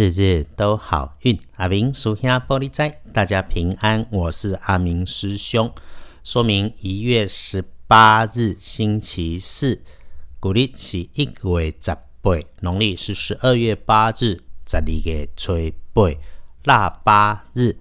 日日都好运。阿明属下玻璃斋，大家平安。我是阿明师兄。说明一月十八日星期四，古历是一月十八，农历是十二月八日，十二月初八，腊八日。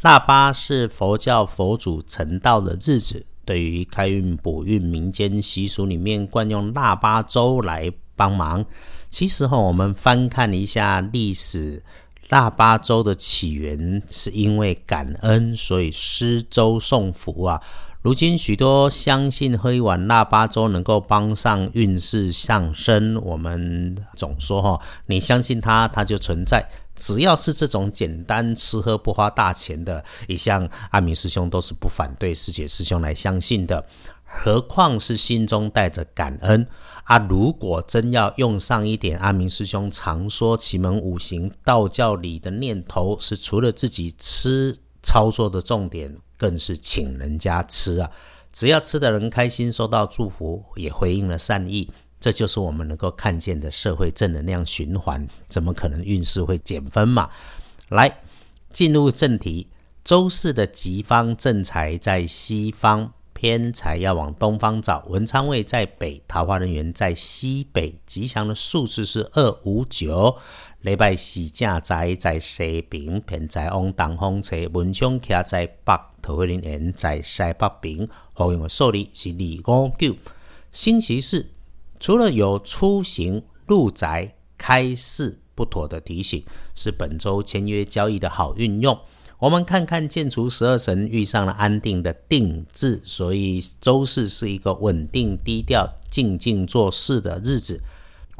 腊八是佛教佛祖成道的日子。对于开运补运，民间习俗里面惯用腊八粥来帮忙。其实哈，我们翻看一下历史，腊八粥的起源是因为感恩，所以施粥送福啊。如今许多相信喝一碗腊八粥能够帮上运势上升。我们总说哈，你相信它，它就存在。只要是这种简单吃喝不花大钱的，一向阿明师兄都是不反对师姐师兄来相信的。何况是心中带着感恩啊！如果真要用上一点阿明师兄常说奇门五行道教里的念头，是除了自己吃操作的重点，更是请人家吃啊！只要吃的人开心，收到祝福，也回应了善意。这就是我们能够看见的社会正能量循环，怎么可能运势会减分嘛？来，进入正题，周四的吉方正财在西方，偏财要往东方找。文昌位在北，桃花人员在西北，吉祥的数字是二五九。礼拜四正财在西边，偏财往东方找。文昌徛在北，桃花人员在西北边。好用的数字是二五九。星期四。除了有出行、入宅、开市不妥的提醒，是本周签约交易的好运用。我们看看建除十二神遇上了安定的定字，所以周四是一个稳定、低调、静静做事的日子。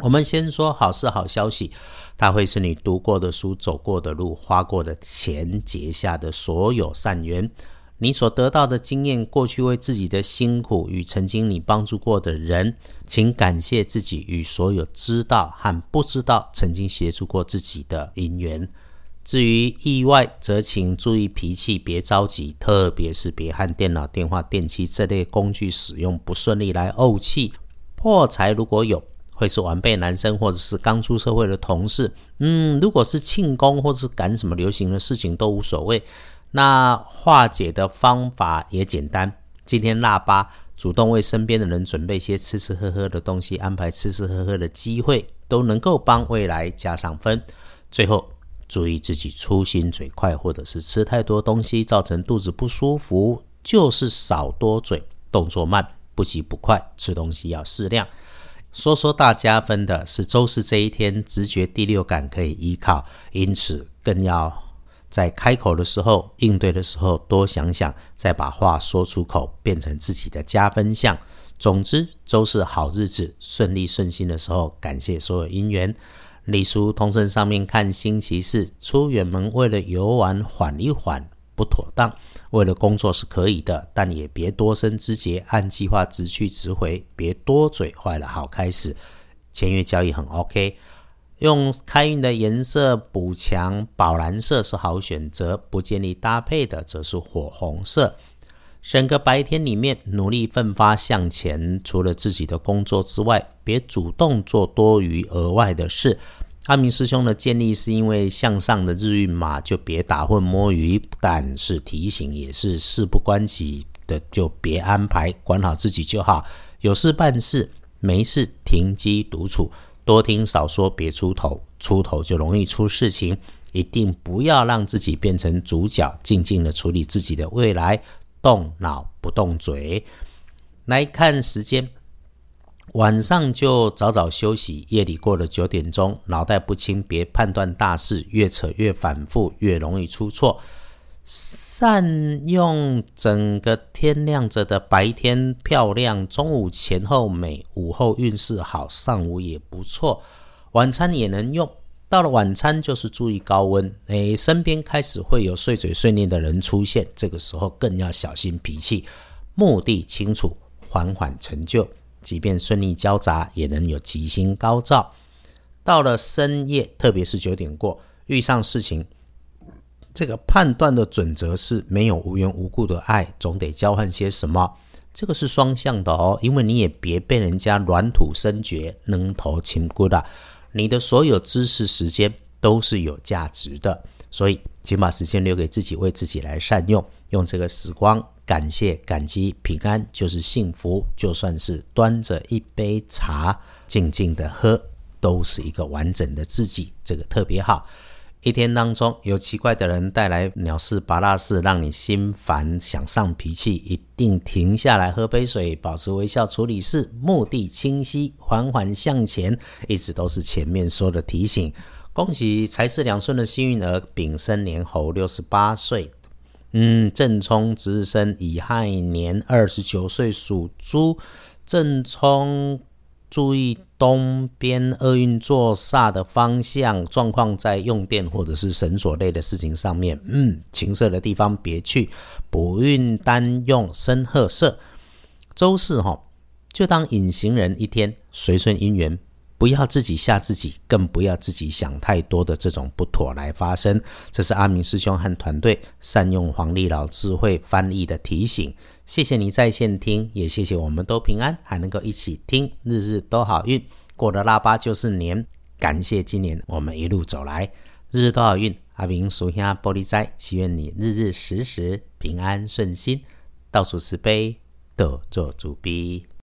我们先说好事、好消息，它会是你读过的书、走过的路、花过的钱、结下的所有善缘。你所得到的经验，过去为自己的辛苦与曾经你帮助过的人，请感谢自己与所有知道和不知道曾经协助过自己的因缘。至于意外，则请注意脾气，别着急，特别是别和电脑、电话、电器这类工具使用不顺利来怄气。破财如果有，会是晚辈男生或者是刚出社会的同事。嗯，如果是庆功或是赶什么流行的事情，都无所谓。那化解的方法也简单。今天腊八，主动为身边的人准备些吃吃喝喝的东西，安排吃吃喝喝的机会，都能够帮未来加上分。最后，注意自己粗心嘴快，或者是吃太多东西造成肚子不舒服，就是少多嘴，动作慢，不急不快，吃东西要适量。说说大加分的是周四这一天，直觉第六感可以依靠，因此更要。在开口的时候，应对的时候多想想，再把话说出口，变成自己的加分项。总之，周四好日子，顺利顺心的时候，感谢所有姻缘。礼书通身上面看星期四出远门，为了游玩缓一缓不妥当，为了工作是可以的，但也别多生枝节，按计划直去直回，别多嘴坏了好开始。签约交易很 OK。用开运的颜色补强，宝蓝色是好选择。不建议搭配的则是火红色。整个白天里面努力奋发向前，除了自己的工作之外，别主动做多余额外的事。阿明师兄的建议是因为向上的日运嘛，就别打混摸鱼。但是提醒也是事不关己的，就别安排，管好自己就好。有事办事，没事停机独处。多听少说，别出头，出头就容易出事情。一定不要让自己变成主角，静静的处理自己的未来，动脑不动嘴。来看时间，晚上就早早休息。夜里过了九点钟，脑袋不清，别判断大事，越扯越反复，越容易出错。善用整个天亮着的白天漂亮，中午前后美，午后运势好，上午也不错，晚餐也能用。到了晚餐就是注意高温，诶，身边开始会有碎嘴碎念的人出现，这个时候更要小心脾气。目的清楚，缓缓成就，即便顺利交杂，也能有吉星高照。到了深夜，特别是九点过，遇上事情。这个判断的准则是没有无缘无故的爱，总得交换些什么。这个是双向的哦，因为你也别被人家软土生绝、扔头轻骨的。你的所有知识时间都是有价值的。所以，请把时间留给自己，为自己来善用，用这个时光感谢、感激、平安，就是幸福。就算是端着一杯茶，静静的喝，都是一个完整的自己，这个特别好。一天当中有奇怪的人带来鸟事、拔拉事，让你心烦想上脾气，一定停下来喝杯水，保持微笑处理事，目的清晰，缓缓向前，一直都是前面说的提醒。恭喜财势两顺的幸运儿，丙申年猴六十八岁，嗯，正冲值日生乙亥年二十九岁属猪，正冲。注意东边厄运坐煞的方向，状况在用电或者是绳索类的事情上面，嗯，情色的地方别去。补运单用深褐色。周四哈，就当隐形人一天，随顺姻缘，不要自己吓自己，更不要自己想太多的这种不妥来发生。这是阿明师兄和团队善用黄历老智慧翻译的提醒。谢谢你在线听，也谢谢我们都平安，还能够一起听，日日都好运，过了腊八就是年。感谢今年我们一路走来，日日都好运。阿明属下玻璃斋，祈愿你日日时时平安顺心，到处慈悲，得做主逼。